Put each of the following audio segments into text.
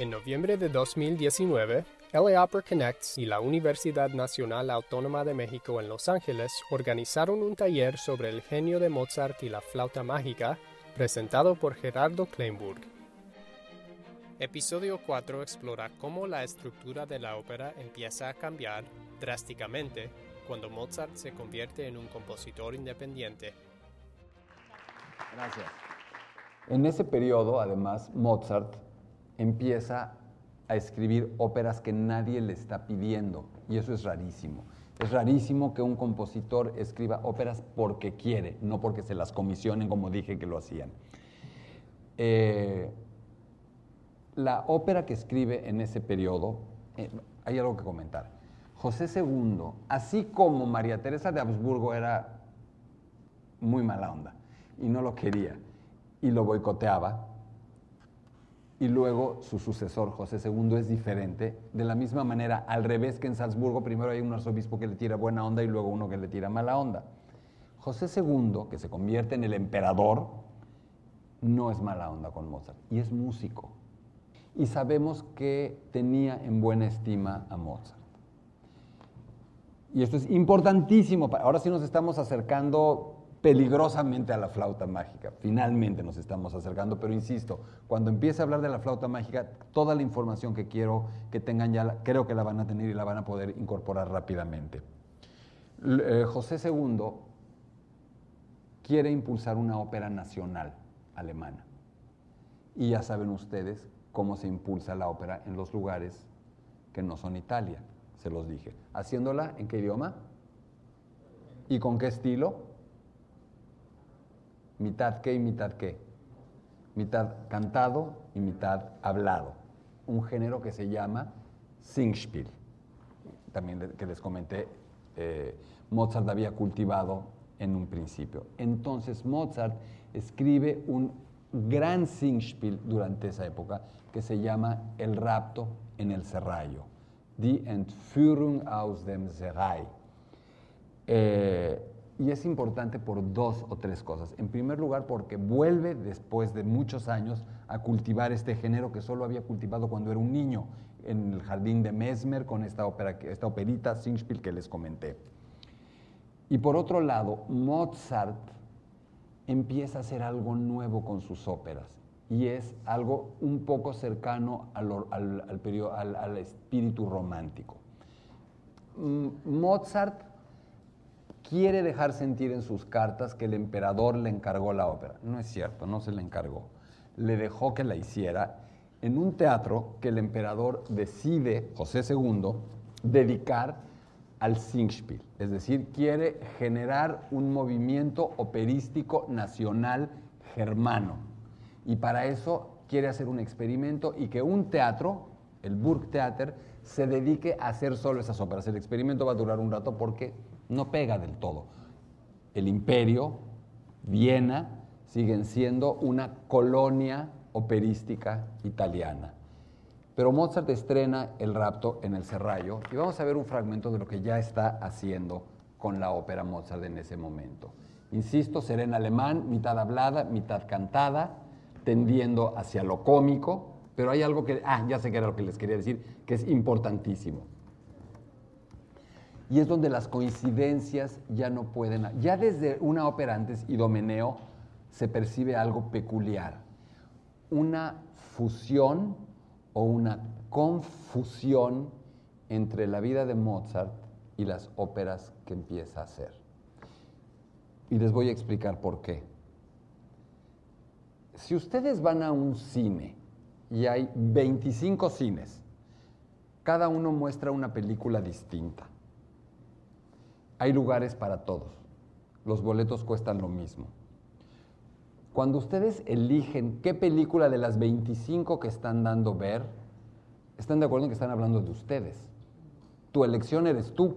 En noviembre de 2019, LA Opera Connects y la Universidad Nacional Autónoma de México en Los Ángeles organizaron un taller sobre el genio de Mozart y la flauta mágica, presentado por Gerardo Kleinburg. Episodio 4 explora cómo la estructura de la ópera empieza a cambiar drásticamente cuando Mozart se convierte en un compositor independiente. Gracias. En ese periodo, además, Mozart empieza a escribir óperas que nadie le está pidiendo, y eso es rarísimo. Es rarísimo que un compositor escriba óperas porque quiere, no porque se las comisionen como dije que lo hacían. Eh, la ópera que escribe en ese periodo, eh, hay algo que comentar. José II, así como María Teresa de Habsburgo era muy mala onda y no lo quería y lo boicoteaba, y luego su sucesor, José II, es diferente. De la misma manera, al revés que en Salzburgo, primero hay un arzobispo que le tira buena onda y luego uno que le tira mala onda. José II, que se convierte en el emperador, no es mala onda con Mozart y es músico. Y sabemos que tenía en buena estima a Mozart. Y esto es importantísimo. Ahora sí nos estamos acercando peligrosamente a la flauta mágica. Finalmente nos estamos acercando, pero insisto, cuando empiece a hablar de la flauta mágica, toda la información que quiero que tengan ya, creo que la van a tener y la van a poder incorporar rápidamente. Eh, José II quiere impulsar una ópera nacional alemana. Y ya saben ustedes cómo se impulsa la ópera en los lugares que no son Italia, se los dije. Haciéndola en qué idioma y con qué estilo mitad qué y mitad qué. Mitad cantado y mitad hablado. Un género que se llama Singspiel. También que les comenté, eh, Mozart había cultivado en un principio. Entonces Mozart escribe un gran Singspiel durante esa época que se llama El rapto en el serrallo, Die Entführung aus dem. Eh, y es importante por dos o tres cosas. En primer lugar, porque vuelve después de muchos años a cultivar este género que solo había cultivado cuando era un niño en el jardín de Mesmer con esta, ópera, esta operita Singspiel que les comenté. Y por otro lado, Mozart empieza a hacer algo nuevo con sus óperas y es algo un poco cercano al, al, al espíritu romántico. Mm, Mozart quiere dejar sentir en sus cartas que el emperador le encargó la ópera. No es cierto, no se le encargó. Le dejó que la hiciera en un teatro que el emperador decide, José II, dedicar al Singspiel. Es decir, quiere generar un movimiento operístico nacional germano. Y para eso quiere hacer un experimento y que un teatro, el Burgtheater, se dedique a hacer solo esas óperas. El experimento va a durar un rato porque no pega del todo. El imperio, Viena, siguen siendo una colonia operística italiana. Pero Mozart estrena El rapto en el Serrallo y vamos a ver un fragmento de lo que ya está haciendo con la ópera Mozart en ese momento. Insisto, será en alemán, mitad hablada, mitad cantada, tendiendo hacia lo cómico, pero hay algo que, ah, ya sé que era lo que les quería decir, que es importantísimo. Y es donde las coincidencias ya no pueden... Ya desde una ópera antes, Idomeneo, se percibe algo peculiar. Una fusión o una confusión entre la vida de Mozart y las óperas que empieza a hacer. Y les voy a explicar por qué. Si ustedes van a un cine y hay 25 cines, cada uno muestra una película distinta hay lugares para todos. Los boletos cuestan lo mismo. Cuando ustedes eligen qué película de las 25 que están dando ver, están de acuerdo en que están hablando de ustedes. Tu elección eres tú.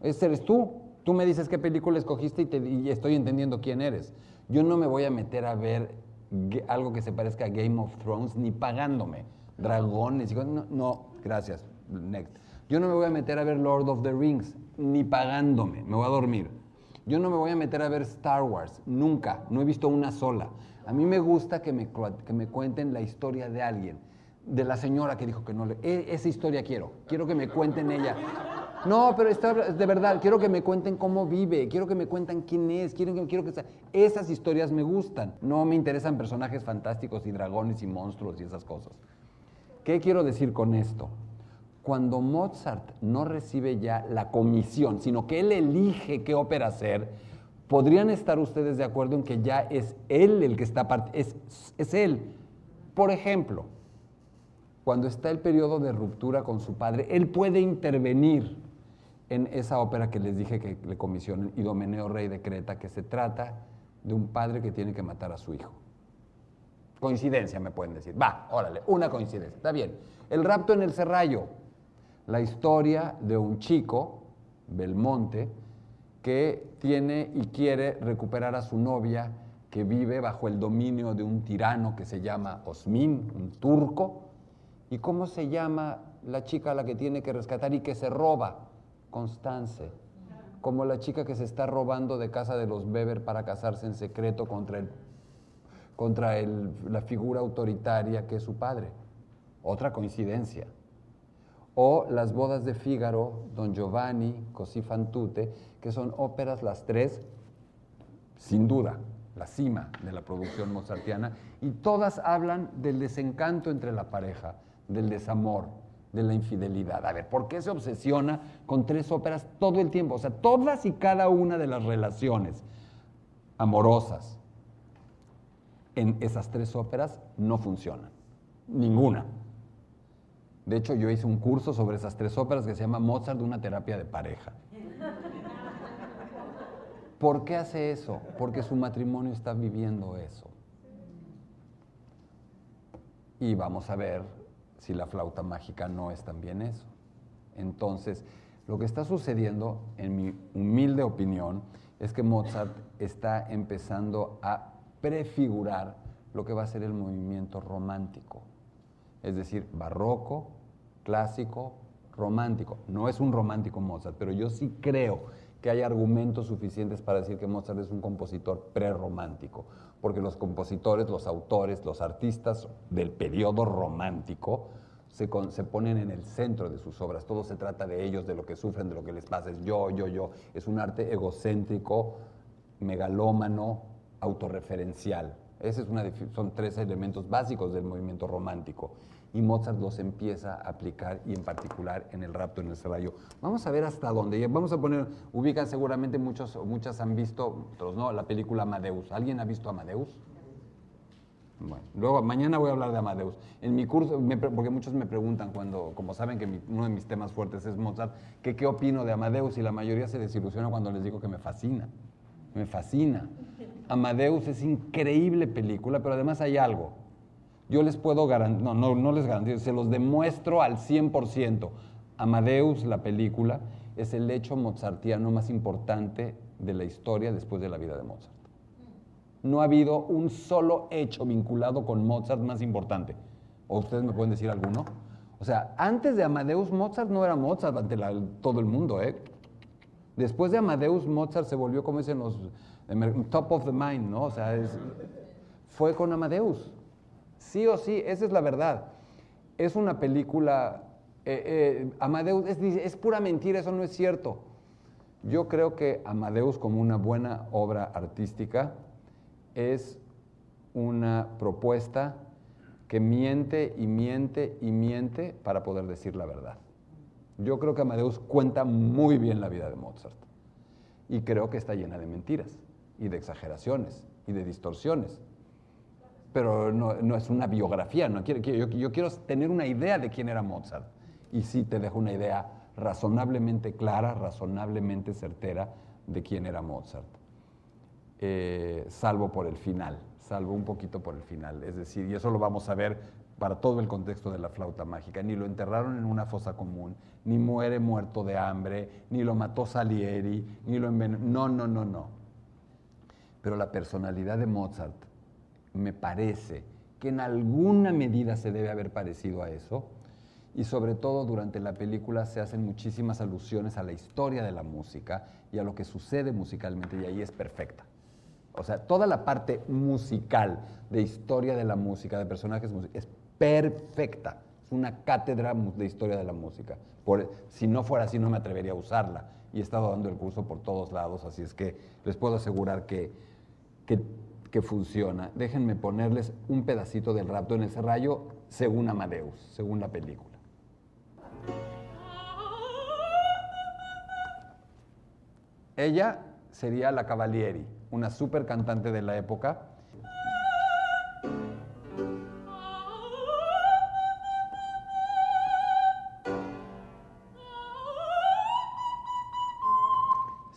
Ese eres tú. Tú me dices qué película escogiste y, estoy entendiendo quién eres. Yo no me voy a meter a ver algo que se parezca a Game of Thrones ni pagándome. Dragones. No, no, gracias. Next. Yo no me voy a meter a ver Lord of the Rings ni pagándome, me voy a dormir. Yo no me voy a meter a ver Star Wars, nunca, no he visto una sola. A mí me gusta que me, que me cuenten la historia de alguien, de la señora que dijo que no le... e- esa historia quiero, quiero que me cuenten ella. No, pero está de verdad, quiero que me cuenten cómo vive, quiero que me cuenten quién es, quiero que, quiero que esas historias me gustan. No me interesan personajes fantásticos y dragones y monstruos y esas cosas. ¿Qué quiero decir con esto? Cuando Mozart no recibe ya la comisión, sino que él elige qué ópera hacer, podrían estar ustedes de acuerdo en que ya es él el que está es, es él. Por ejemplo, cuando está el periodo de ruptura con su padre, él puede intervenir en esa ópera que les dije que le comisionen, Idomeneo Rey de Creta, que se trata de un padre que tiene que matar a su hijo. Coincidencia, me pueden decir. Va, órale, una coincidencia. Está bien. El rapto en el Serrallo. La historia de un chico, Belmonte, que tiene y quiere recuperar a su novia que vive bajo el dominio de un tirano que se llama Osmin, un turco. ¿Y cómo se llama la chica a la que tiene que rescatar y que se roba? Constance. Como la chica que se está robando de casa de los Weber para casarse en secreto contra el contra el- la figura autoritaria que es su padre. Otra coincidencia. O Las bodas de Fígaro, Don Giovanni, Così fan tutte, que son óperas las tres, sin duda, la cima de la producción mozartiana, y todas hablan del desencanto entre la pareja, del desamor, de la infidelidad. A ver, ¿por qué se obsesiona con tres óperas todo el tiempo? O sea, todas y cada una de las relaciones amorosas, en esas tres óperas no funcionan. Ninguna. De hecho, yo hice un curso sobre esas tres óperas que se llama Mozart, una terapia de pareja. ¿Por qué hace eso? Porque su matrimonio está viviendo eso. Y vamos a ver si la flauta mágica no es también eso. Entonces, lo que está sucediendo, en mi humilde opinión, es que Mozart está empezando a prefigurar lo que va a ser el movimiento romántico. Es decir, barroco, clásico, romántico. No es un romántico Mozart, pero yo sí creo que hay argumentos suficientes para decir que Mozart es un compositor prerromántico, porque los compositores, los autores, los artistas del periodo romántico se, ponen en el centro de sus obras. Todo se trata de ellos, de lo que sufren, de lo que les pasa. Es yo, yo, yo. Es un arte egocéntrico, megalómano, autorreferencial. Ese es una, son tres elementos básicos del movimiento romántico. Y Mozart los empieza a aplicar y en particular en el rapto en el Serrallo. Vamos a ver hasta dónde. Vamos a poner, ubican seguramente muchos, muchas han visto, otros no, la película Amadeus. ¿Alguien ha visto Amadeus? Bueno, luego mañana voy a hablar de Amadeus. En mi curso, me porque muchos me preguntan cuando, como saben que mi- uno de mis temas fuertes es Mozart, que qué opino de Amadeus y la mayoría se desilusiona cuando les digo que me fascina. Me fascina. Amadeus es increíble película, pero además hay algo. Yo les puedo garantizar, no, no, no les garantizo, se los demuestro al 100%. Amadeus, la película, es el hecho mozartiano más importante de la historia después de la vida de Mozart no ha habido un solo hecho vinculado con Mozart más importante. ¿O ustedes me pueden decir alguno? O sea, antes de Amadeus, Mozart no era Mozart ante todo el mundo, ¿eh? Después de Amadeus, Mozart se volvió, como dicen los, top of the mind, ¿no? O sea, fue con Amadeus. Sí o sí, esa es la verdad. Es una película, eh, eh, Amadeus, es pura mentira, eso no es cierto. Yo creo que Amadeus como una buena obra artística es una propuesta que miente y miente y miente para poder decir la verdad. Yo creo que Amadeus cuenta muy bien la vida de Mozart y creo que está llena de mentiras y de exageraciones y de distorsiones. Pero no, no es una biografía, no quiero, yo, yo quiero tener una idea de quién era Mozart. Y sí te dejo una idea razonablemente clara, razonablemente certera de quién era Mozart eh, salvo por el final, salvo un poquito por el final. Es decir, y eso lo vamos a ver para todo el contexto de la flauta mágica. Ni lo enterraron en una fosa común, ni muere muerto de hambre, ni lo mató Salieri, ni lo envenenó. No, no, no, no. Pero la personalidad de Mozart me parece que en alguna medida se debe haber parecido a eso. Y sobre todo durante la película se hacen muchísimas alusiones a la historia de la música y a lo que sucede musicalmente y ahí es perfecta. O sea, toda la parte musical de historia de la música, de personajes, mus- es perfecta. Es una cátedra de historia de la música. Por, si no fuera así, no me atrevería a usarla. Y he estado dando el curso por todos lados, así es que les puedo asegurar que, que, funciona. Déjenme ponerles un pedacito del rapto en ese rayo según Amadeus, según la película. Ella sería la Cavalieri, una super cantante de la época.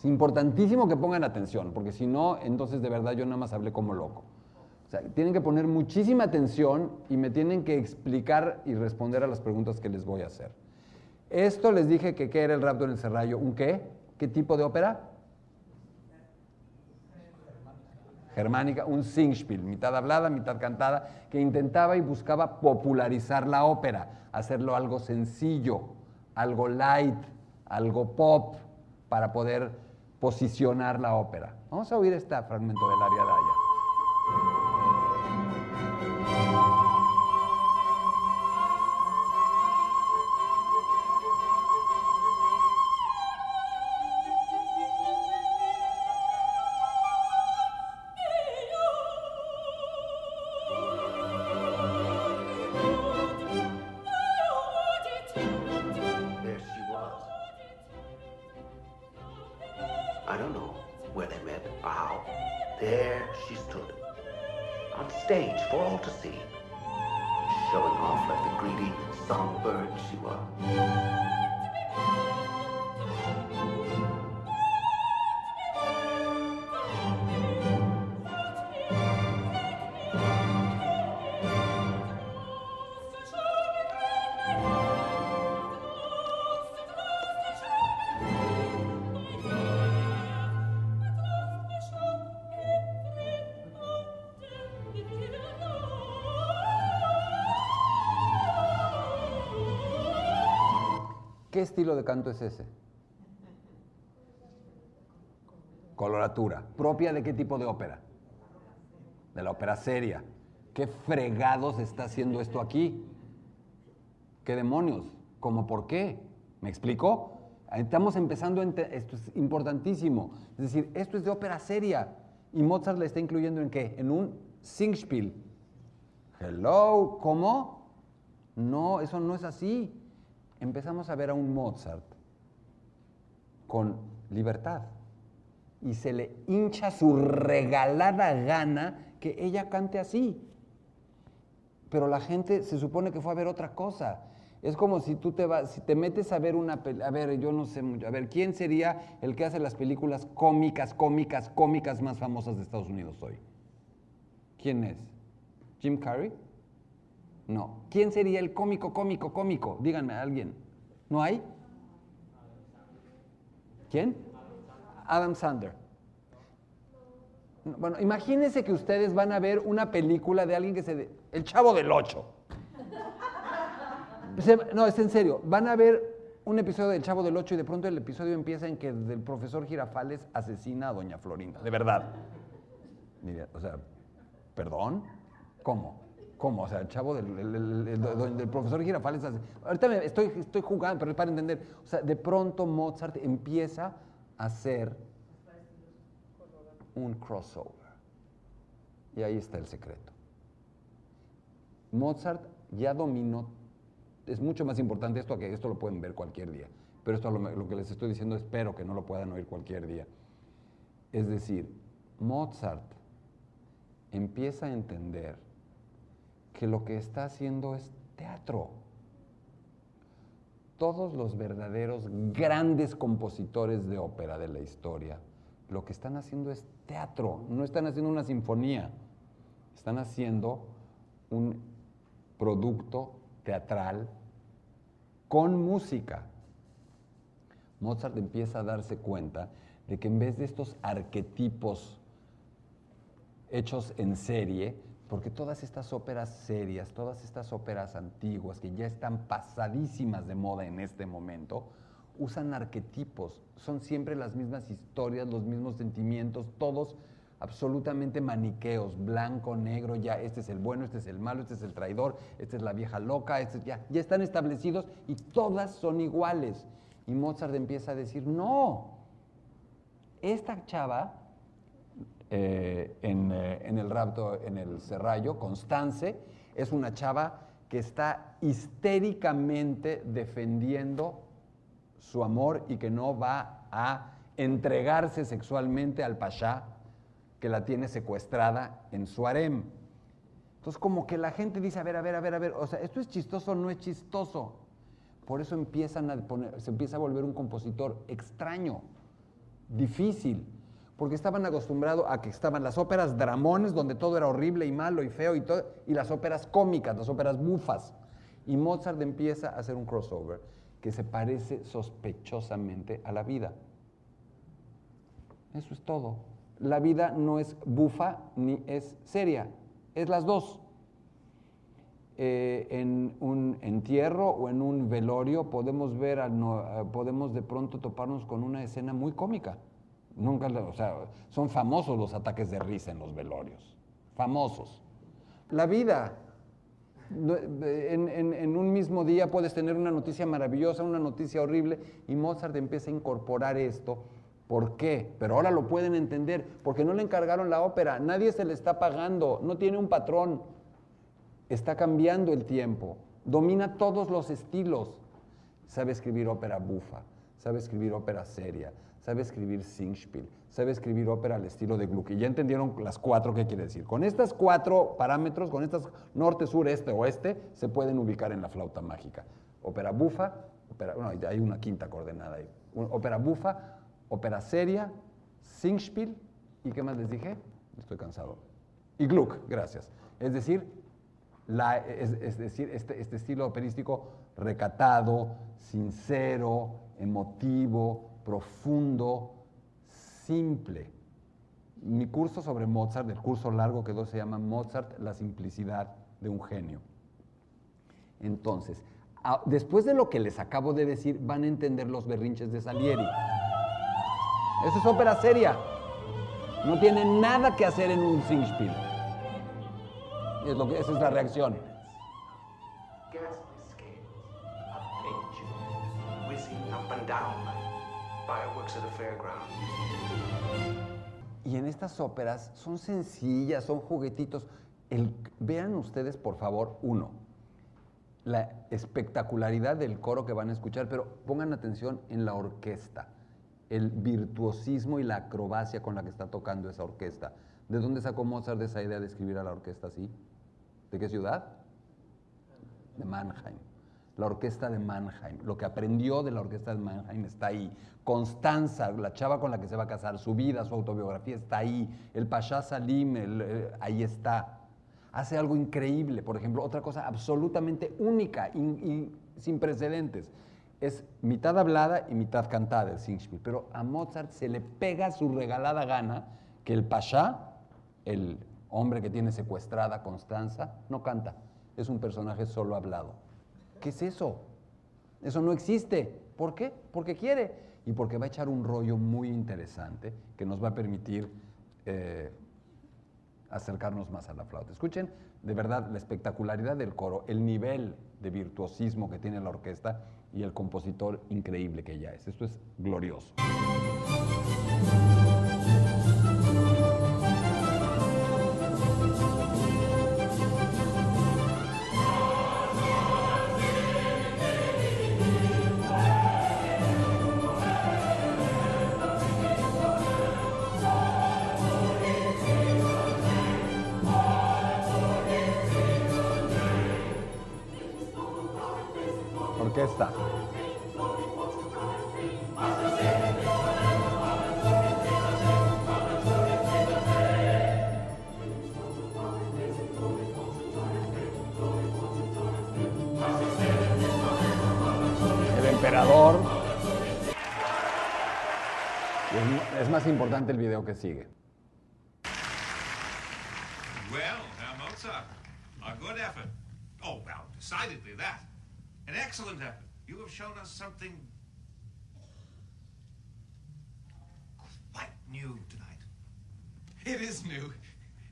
Importantísimo que pongan atención, porque si no, entonces de verdad yo nada más hablé como loco. O sea, tienen que poner muchísima atención y me tienen que explicar y responder a las preguntas que les voy a hacer. Esto les dije que qué era el rapto en el serrallo. ¿Un qué? ¿Qué tipo de ópera? germánica, un Singspiel, mitad hablada, mitad cantada, que intentaba y buscaba popularizar la ópera, hacerlo algo sencillo, algo light, algo pop, para poder posicionar la ópera. Vamos a oír este fragmento del stage for all to see, showing off like the greedy songbird she was. Estilo de canto es ese? Coloratura. ¿Propia de qué tipo de ópera? De la ópera seria. ¿Qué fregados está haciendo esto aquí? ¿Qué demonios? ¿Cómo por qué? ¿Me explico? Estamos empezando, esto es importantísimo. Es decir, esto es de ópera seria. Y Mozart le está incluyendo en qué? En un Singspiel. Hello, ¿cómo? No, eso no es así empezamos a ver a un Mozart con libertad y se le hincha su regalada gana que ella cante así. Pero la gente se supone que fue a ver otra cosa. Es como si tú te vas, si te metes a ver una, a ver, yo no sé mucho, a ver, ¿quién sería el que hace las películas cómicas, cómicas, cómicas más famosas de Estados Unidos hoy? ¿Quién es? ¿Jim Carrey? No. ¿Quién sería el cómico, cómico, cómico? Díganme a alguien. ¿No hay? ¿Quién? Adam Sander. Bueno, imagínense que ustedes van a ver una película de alguien que se... El Chavo del Ocho. No, es en serio. Van a ver un episodio del Chavo del Ocho y de pronto el episodio empieza en que el profesor Girafales asesina a Doña Florinda. De verdad. o sea, ¿perdón? ¿Cómo? ¿Cómo? O sea, el chavo del, profesor Girafales hace... Ahorita me estoy, estoy jugando, pero es para entender. O sea, de pronto Mozart empieza a hacer un crossover. Y ahí está el secreto. Mozart ya dominó, es mucho más importante esto que esto lo pueden ver cualquier día, pero esto lo, lo que les estoy diciendo espero que no lo puedan oír cualquier día. Es decir, Mozart empieza a entender que lo que está haciendo es teatro. Todos los verdaderos grandes compositores de ópera de la historia, lo que están haciendo es teatro, no están haciendo una sinfonía, están haciendo un producto teatral con música. Mozart empieza a darse cuenta de que en vez de estos arquetipos hechos en serie, porque todas estas óperas serias, todas estas óperas antiguas que ya están pasadísimas de moda en este momento, usan arquetipos, son siempre las mismas historias, los mismos sentimientos, todos absolutamente maniqueos, blanco, negro, ya este es el bueno, este es el malo, este es el traidor, esta es la vieja loca, este, ya, ya están establecidos y todas son iguales. Y Mozart empieza a decir, no, esta chava eh, en, eh, en, el rapto, en el serrallo, Constance, es una chava que está histéricamente defendiendo su amor y que no va a entregarse sexualmente al pasha que la tiene secuestrada en su harem. Entonces como que la gente dice, a ver, a ver, a ver, a ver, o sea, ¿esto es chistoso o no es chistoso? Por eso empiezan a poner, se empieza a volver un compositor extraño, difícil, porque estaban acostumbrados a que estaban las óperas dramones, donde todo era horrible y malo y feo, y, todo, y las óperas cómicas, las óperas bufas. Y Mozart empieza a hacer un crossover que se parece sospechosamente a la vida. Eso es todo. La vida no es bufa ni es seria, es las dos. Eh, en un entierro o en un velorio podemos ver, eh, podemos de pronto toparnos con una escena muy cómica. Nunca, o sea, son famosos los ataques de risa en los velorios, famosos. La vida, en, en, un mismo día puedes tener una noticia maravillosa, una noticia horrible, y Mozart empieza a incorporar esto. ¿Por qué? Pero ahora lo pueden entender, porque no le encargaron la ópera, nadie se le está pagando, no tiene un patrón, está cambiando el tiempo, domina todos los estilos, sabe escribir ópera bufa, sabe escribir ópera seria, sabe escribir Singspiel, sabe escribir ópera al estilo de Gluck. Y ya entendieron las cuatro qué quiere decir. Con estas cuatro parámetros, con estas norte, sur, este, oeste, se pueden ubicar en la flauta mágica. Ópera bufa, ópera, bueno, hay una quinta coordenada ahí. Ópera bufa, ópera seria, Singspiel, ¿y qué más les dije? Estoy cansado. Y Gluck, gracias. Es decir, es, decir este, este estilo operístico recatado, sincero, emotivo, profundo, simple. Mi curso sobre Mozart, el curso largo que se llama Mozart, la simplicidad de un genio. Entonces, después de lo que les acabo de decir, van a entender los berrinches de Salieri. Esa es ópera seria. No tiene nada que hacer en un Singspiel. Es lo que, esa es la reacción. Y en estas óperas son sencillas, son juguetitos. vean ustedes, por favor, uno, la espectacularidad del coro que van a escuchar, pero pongan atención en la orquesta, el virtuosismo y la acrobacia con la que está tocando esa orquesta. ¿De dónde sacó Mozart esa idea de escribir a la orquesta así? ¿De qué ciudad? De Mannheim la orquesta de Mannheim. Lo que aprendió de la orquesta de Mannheim está ahí. Constanza, la chava con la que se va a casar, su vida, su autobiografía está ahí. El Pasha Salim, eh, ahí está. Hace algo increíble, por ejemplo, otra cosa absolutamente única y, sin precedentes. Es mitad hablada y mitad cantada el Singspiel. Pero a Mozart se le pega su regalada gana que el Pasha, el hombre que tiene secuestrada Constanza, no canta. Es un personaje solo hablado. ¿Qué es eso? Eso no existe. ¿Por qué? Porque quiere. Y porque va a echar un rollo muy interesante que nos va a permitir eh, acercarnos más a la flauta. Escuchen, de verdad, la espectacularidad del coro, el nivel de virtuosismo que tiene la orquesta y el compositor increíble que ella es. Esto es glorioso. Sigue. Well, now Mozart, a good effort. Oh, well, decidedly that. An excellent effort. You have shown us something quite new tonight. It is new.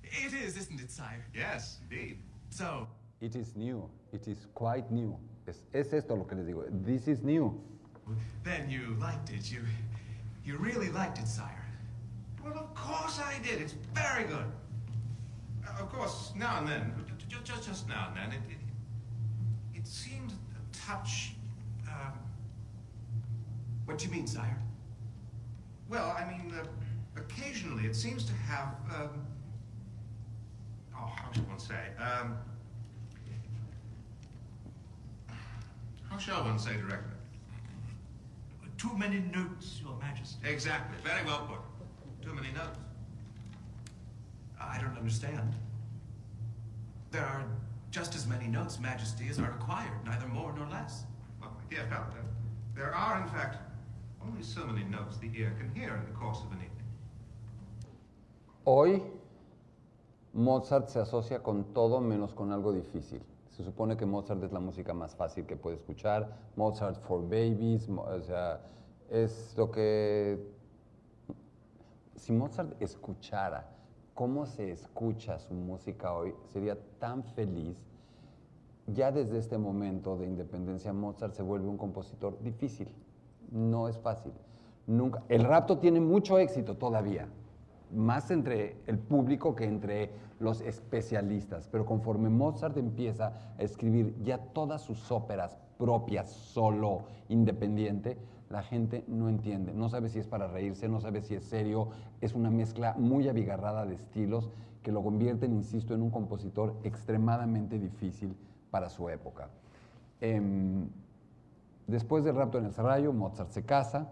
It is, isn't it, sire? Yes, indeed. So, It is new. It is quite new. Es, es esto lo que les digo. This is new. then you liked it. You, you really liked it, sire. Well, of course I did. It's very good. Uh, of course, now and then, just, just, just now and then, it, it, it seems a touch. Um, What do you mean, sire? well, I mean, uh, occasionally it seems to have. Um, oh, how shall one say? Um, how shall one say directly? Too many notes, Your Majesty. Exactly. Very well put. Too many notes. I don't understand. There are just as many notes, Majesty, as are required, neither more nor less. Well, my dear fellow, there, there are, in fact, only so many notes the ear can hear in the course of an evening. Hoy Mozart se asocia con todo menos con algo difícil. Se supone que Mozart es la música más fácil que puede escuchar. Mozart for Babies, o sea, es lo que... Si Mozart escuchara cómo se escucha su música hoy, sería tan feliz. Ya desde este momento de independencia, Mozart se vuelve un compositor difícil. No es fácil. Nunca. El rapto tiene mucho éxito todavía, más entre el público que entre los especialistas. Pero conforme Mozart empieza a escribir ya todas sus óperas propias, solo, independiente, la gente no entiende. No sabe si es para reírse, no sabe si es serio. Es una mezcla muy abigarrada de estilos que lo convierten, insisto, en un compositor extremadamente difícil para su época. Em, después del rapto en el Serrallo, Mozart se casa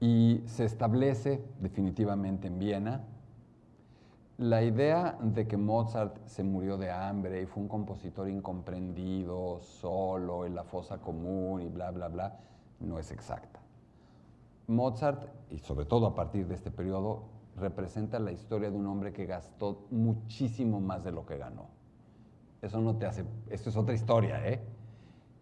y se establece definitivamente en Viena. La idea de que Mozart se murió de hambre y fue un compositor incomprendido, solo, en la fosa común y bla, bla, bla, no es exacta. Mozart, y sobre todo a partir de este periodo, representa la historia de un hombre que gastó muchísimo más de lo que ganó. Eso no te hace, esto es otra historia, ¿eh?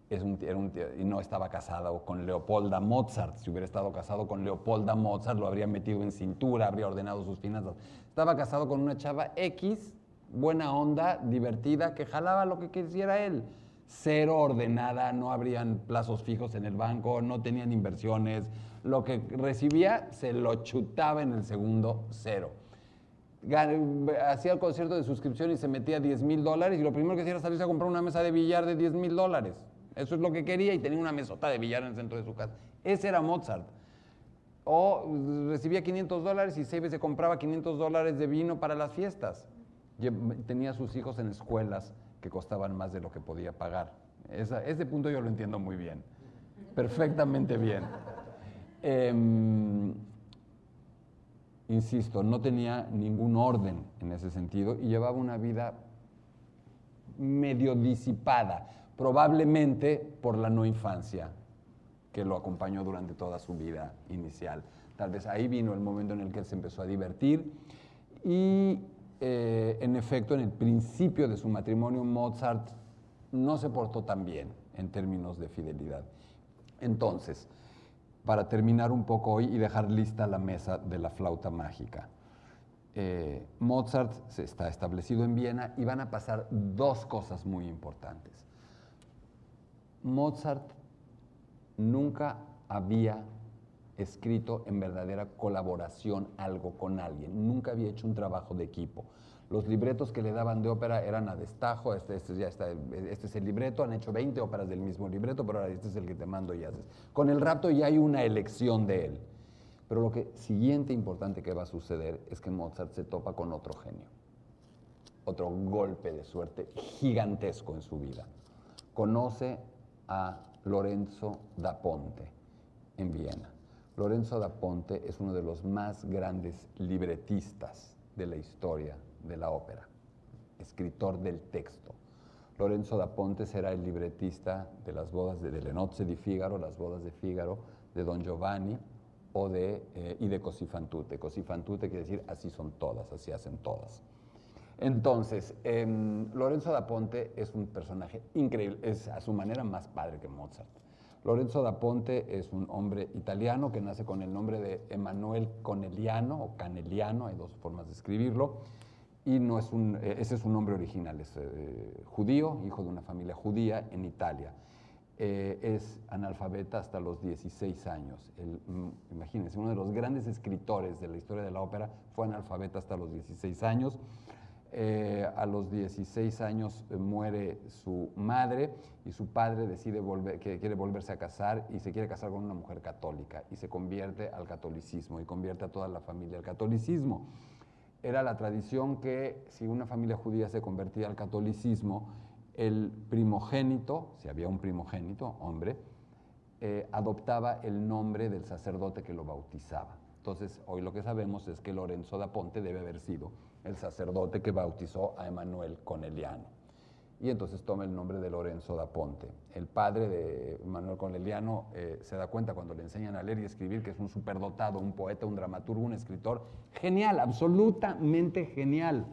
Era un y no estaba casado con Leopolda Mozart. Si hubiera estado casado con Leopolda Mozart, lo habría metido en cintura, habría ordenado sus finanzas. Estaba casado con una chava X, buena onda, divertida, que jalaba lo que quisiera él. Cero ordenada, no habrían plazos fijos en el banco, no tenían inversiones. Lo que recibía se lo chutaba en el segundo cero. Hacía el concierto de suscripción y se metía 10 mil dólares y lo primero que hacía era salirse a comprar una mesa de billar de 10 mil dólares. Eso es lo que quería y tenía una mesota de billar en el centro de su casa. Ese era Mozart. O recibía 500 dólares y se se compraba 500 dólares de vino para las fiestas. Tenía a sus hijos en escuelas que costaban más de lo que podía pagar. Ese punto yo lo entiendo muy bien. Perfectamente bien. Em, insisto, no tenía ningún orden en ese sentido y llevaba una vida medio disipada, probablemente por la no infancia que lo acompañó durante toda su vida inicial. Tal vez ahí vino el momento en el que él se empezó a divertir y eh, en efecto en el principio de su matrimonio Mozart no se portó tan bien en términos de fidelidad. Entonces, para terminar un poco hoy y dejar lista la mesa de la flauta mágica. Eh, Mozart se está establecido en Viena y van a pasar dos cosas muy importantes. Mozart nunca había escrito en verdadera colaboración algo con alguien, nunca había hecho un trabajo de equipo. Los libretos que le daban de ópera eran a destajo, este, este este es el libreto, han hecho 20 óperas del mismo libreto, pero ahora este es el que te mando y haces. Con el rapto ya hay una elección de él. Pero lo que siguiente importante que va a suceder es que Mozart se topa con otro genio, otro golpe de suerte gigantesco en su vida. Conoce a Lorenzo da Ponte en Viena. Lorenzo da Ponte es uno de los más grandes libretistas de la historia de la ópera, escritor del texto. Lorenzo da Ponte será el libretista de las bodas de, de di Figaro, las bodas de Figaro, de Don Giovanni o de, eh, y de Così fan tutte. Così fan tutte quiere decir así son todas, así hacen todas. Entonces, em, Lorenzo da Ponte es un personaje increíble, es a su manera más padre que Mozart, Lorenzo da Ponte es un hombre italiano que nace con el nombre de Emanuel Coneliano o Caneliano, hay dos formas de escribirlo, y no es un, eh, ese es un nombre original, es eh, judío, hijo de una familia judía en Italia. Eh, es analfabeta hasta los 16 años. El, mm, imagínense, uno de los grandes escritores de la historia de la ópera fue analfabeta hasta los 16 años. Eh, a los 16 años eh, muere su madre y su padre decide volver, que quiere volverse a casar y se quiere casar con una mujer católica y se convierte al catolicismo y convierte a toda la familia al catolicismo. Era la tradición que si una familia judía se convertía al catolicismo, el primogénito, si había un primogénito, hombre, eh, adoptaba el nombre del sacerdote que lo bautizaba. Entonces, hoy lo que sabemos es que Lorenzo da Ponte debe haber sido el sacerdote que bautizó a Emanuel Coneliano. Y entonces toma el nombre de Lorenzo da Ponte. El padre de Emanuel Coneliano eh, se da cuenta cuando le enseñan a leer y escribir que es un superdotado, un poeta, un dramaturgo, un escritor genial, absolutamente genial.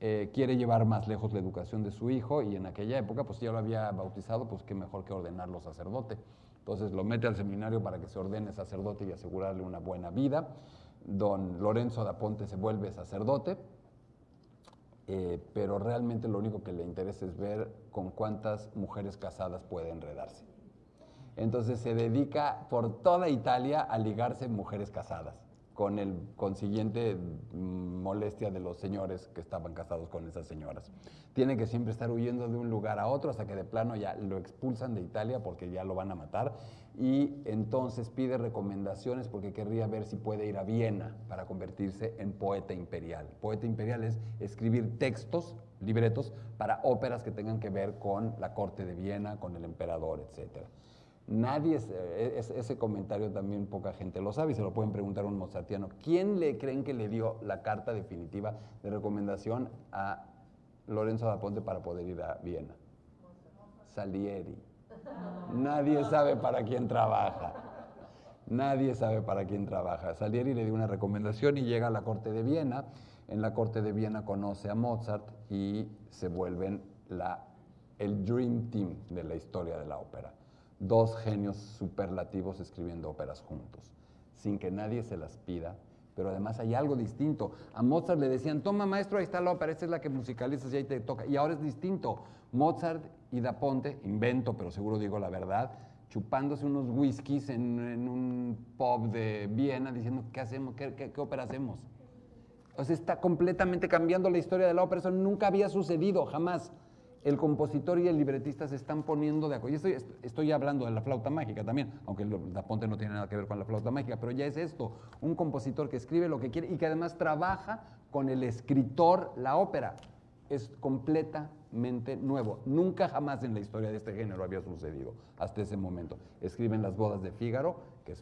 Eh, quiere llevar más lejos la educación de su hijo y en aquella época, pues ya lo había bautizado, pues qué mejor que ordenarlo sacerdote. Entonces lo mete al seminario para que se ordene sacerdote y asegurarle una buena vida. Don Lorenzo da Ponte se vuelve sacerdote, eh, pero realmente lo único que le interesa es ver con cuántas mujeres casadas puede enredarse. Entonces se dedica por toda Italia a ligarse mujeres casadas con el consiguiente mm, molestia de los señores que estaban casados con esas señoras. Tiene que siempre estar huyendo de un lugar a otro hasta que de plano ya lo expulsan de Italia porque ya lo van a matar y entonces pide recomendaciones porque querría ver si puede ir a Viena para convertirse en poeta imperial. Poeta imperial es escribir textos, libretos para óperas que tengan que ver con la corte de Viena, con el emperador, etcétera. Nadie, e, ese comentario también poca gente lo sabe y se lo pueden preguntar a un mozartiano. ¿Quién le creen que le dio la carta definitiva de recomendación a Lorenzo da Ponte para poder ir a Viena? Salieri. Nadie sabe para quién trabaja. Nadie sabe para quién trabaja. Salieri le dio una recomendación y llega a la corte de Viena. En la corte de Viena conoce a Mozart y se vuelven la, el Dream Team de la historia de la ópera dos genios superlativos escribiendo óperas juntos, sin que nadie se las pida, pero además hay algo distinto. A Mozart le decían, toma maestro, ahí está la ópera, esta es la que musicalizas y ahí te toca. Y ahora es distinto. Mozart y Da Ponte, invento, pero seguro digo la verdad, chupándose unos whiskies en, un pub de Viena, diciendo, ¿qué hacemos? ¿Qué, qué ópera hacemos? O sea, está completamente cambiando la historia de la ópera. Eso nunca había sucedido, jamás el compositor y el libretista se están poniendo de acuerdo. Y estoy, estoy hablando de la flauta mágica también, aunque la ponte no tiene nada que ver con la flauta mágica, pero ya es esto, un compositor que escribe lo que quiere y que además trabaja con el escritor la ópera. Es completamente nuevo. Nunca jamás en la historia de este género había sucedido hasta ese momento. Escriben las bodas de Fígaro, que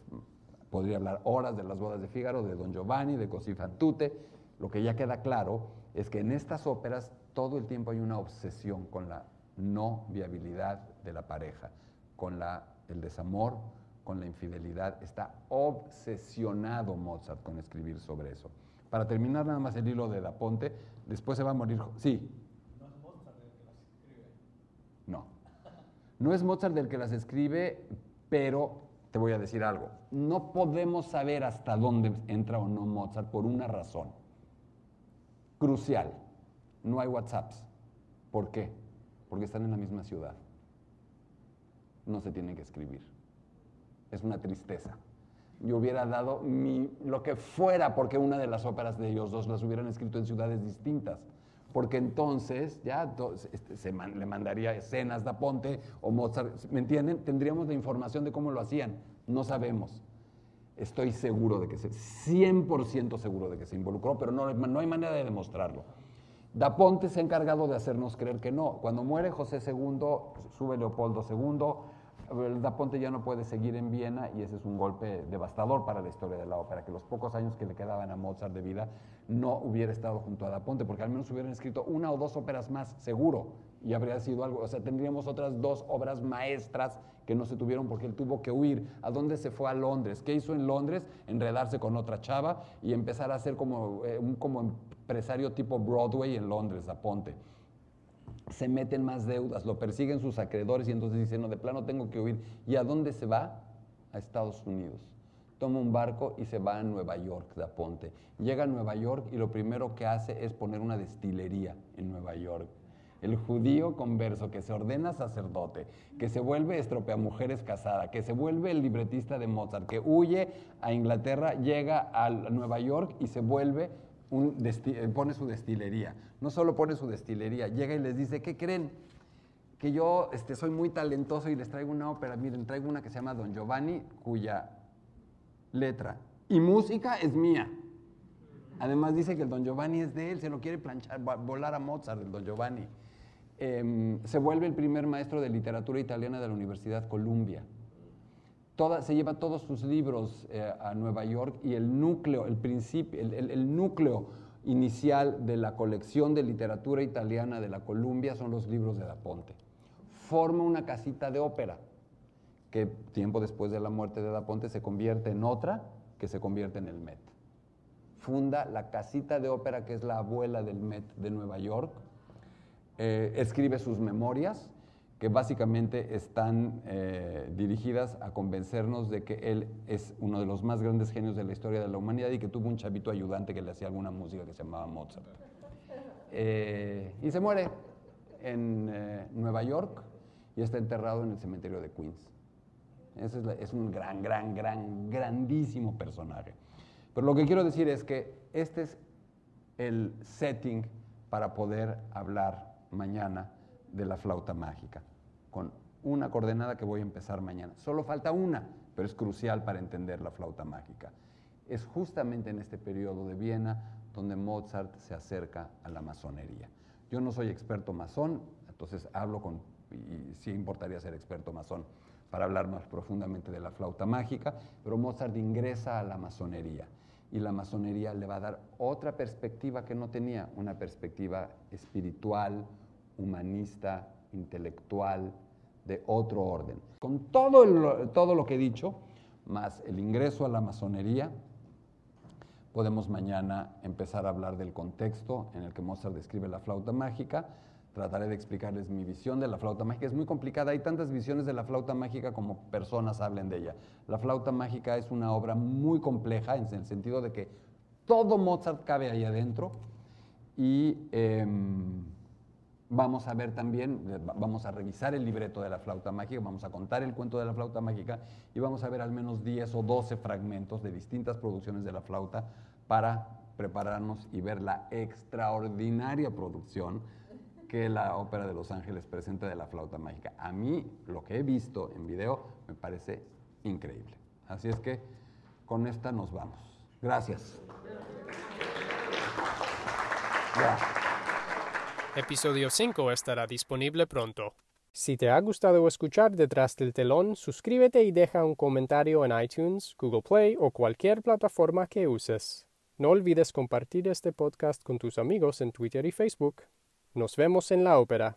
podría hablar horas de las bodas de Fígaro, de Don Giovanni, de Così fan tutte. Lo que ya queda claro es que en estas óperas todo el tiempo hay una obsesión con la no viabilidad de la pareja, con la, el desamor, con la infidelidad. Está obsesionado Mozart con escribir sobre eso. Para terminar nada más el hilo de Da Ponte, después se va a morir. Sí. No es Mozart el que las escribe. No. No es Mozart el que las escribe, pero te voy a decir algo. No podemos saber hasta dónde entra o no Mozart por una razón crucial no hay WhatsApps. ¿Por qué? Porque están en la misma ciudad. No se tienen que escribir. Es una tristeza. Yo hubiera dado lo que fuera porque una de las óperas de ellos dos las hubieran escrito en ciudades distintas. Porque entonces ya este, se le mandaría escenas de Ponte o Mozart, ¿me entienden? Tendríamos la información de cómo lo hacían. No sabemos. Estoy seguro de que se, 100% seguro de que se involucró, pero no, no hay manera de demostrarlo. Da Ponte se ha encargado de hacernos creer que no. Cuando muere José II, sube Leopoldo II, Da Ponte ya no puede seguir en Viena y ese es un golpe devastador para la historia de la ópera, que los pocos años que le quedaban a Mozart de vida no hubiera estado junto a Da Ponte, porque al menos hubieran escrito una o dos óperas más, seguro, y habría sido algo, o sea, tendríamos otras dos obras maestras que no se tuvieron porque él tuvo que huir. ¿A dónde se fue? A Londres. ¿Qué hizo en Londres? Enredarse con otra chava y empezar a ser como, eh, un como empresario tipo Broadway en Londres, a Ponte. Se meten más deudas, lo persiguen sus acreedores y entonces dicen, no, de plano tengo que huir. ¿Y a dónde se va? A Estados Unidos. Toma un barco y se va a Nueva York, da Ponte. Llega a Nueva York y lo primero que hace es poner una destilería en Nueva York. El judío converso que se ordena sacerdote, que se vuelve estropea mujeres casada, que se vuelve el libretista de Mozart, que huye a Inglaterra, llega a Nueva York y se vuelve un eh, pone su destilería. No solo pone su destilería, llega y les dice, ¿qué creen? Que yo este, soy muy talentoso y les traigo una ópera. Miren, traigo una que se llama Don Giovanni, cuya letra y música es mía. Además dice que el Don Giovanni es de él, se lo quiere planchar, volar a Mozart, el Don Giovanni. Em, se vuelve el primer maestro de literatura italiana de la Universidad Columbia. Se lleva todos sus libros eh, a Nueva York y el núcleo, el, principio, el, núcleo inicial de la colección de literatura italiana de la Columbia son los libros de Da Ponte. Forma una casita de ópera que tiempo después de la muerte de Da Ponte se convierte en otra que se convierte en el Met. Funda la casita de ópera que es la abuela del Met de Nueva York. Eh, escribe sus memorias que básicamente están eh, dirigidas a convencernos de que él es uno de los más grandes genios de la historia de la humanidad y que tuvo un chavito ayudante que le hacía alguna música que se llamaba Mozart. Eh, y se muere en Nueva York y está enterrado en el cementerio de Queens. Ese es, un gran, gran, gran, grandísimo personaje. Pero lo que quiero decir es que este es el setting para poder hablar mañana de la flauta mágica, con una coordenada que voy a empezar mañana. Solo falta una, pero es crucial para entender la flauta mágica. Es justamente en este periodo de Viena donde Mozart se acerca a la masonería. Yo no soy experto masón, entonces hablo con, y sí importaría ser experto masón, para hablar más profundamente de la flauta mágica, pero Mozart ingresa a la masonería y la masonería le va a dar otra perspectiva que no tenía, una perspectiva espiritual, humanista, intelectual, de otro orden. Con todo, todo lo que he dicho, más el ingreso a la masonería, podemos mañana empezar a hablar del contexto en el que Mozart describe la flauta mágica, Trataré de explicarles mi visión de la flauta mágica. Es muy complicada, hay tantas visiones de la flauta mágica como personas hablen de ella. La flauta mágica es una obra muy compleja en el sentido de que todo Mozart cabe ahí adentro y em, vamos a ver también, vamos a revisar el libreto de la flauta mágica, vamos a contar el cuento de la flauta mágica y vamos a ver al menos 10 o 12 fragmentos de distintas producciones de la flauta para prepararnos y ver la extraordinaria producción que la ópera de Los Ángeles presenta de la flauta mágica. A mí, lo que he visto en video, me parece increíble. Así es que con esta nos vamos. Gracias. Episodio 5 estará disponible pronto. Si te ha gustado escuchar Detrás del Telón, suscríbete y deja un comentario en iTunes, Google Play o cualquier plataforma que uses. No olvides compartir este podcast con tus amigos en Twitter y Facebook. Nos vemos en la ópera.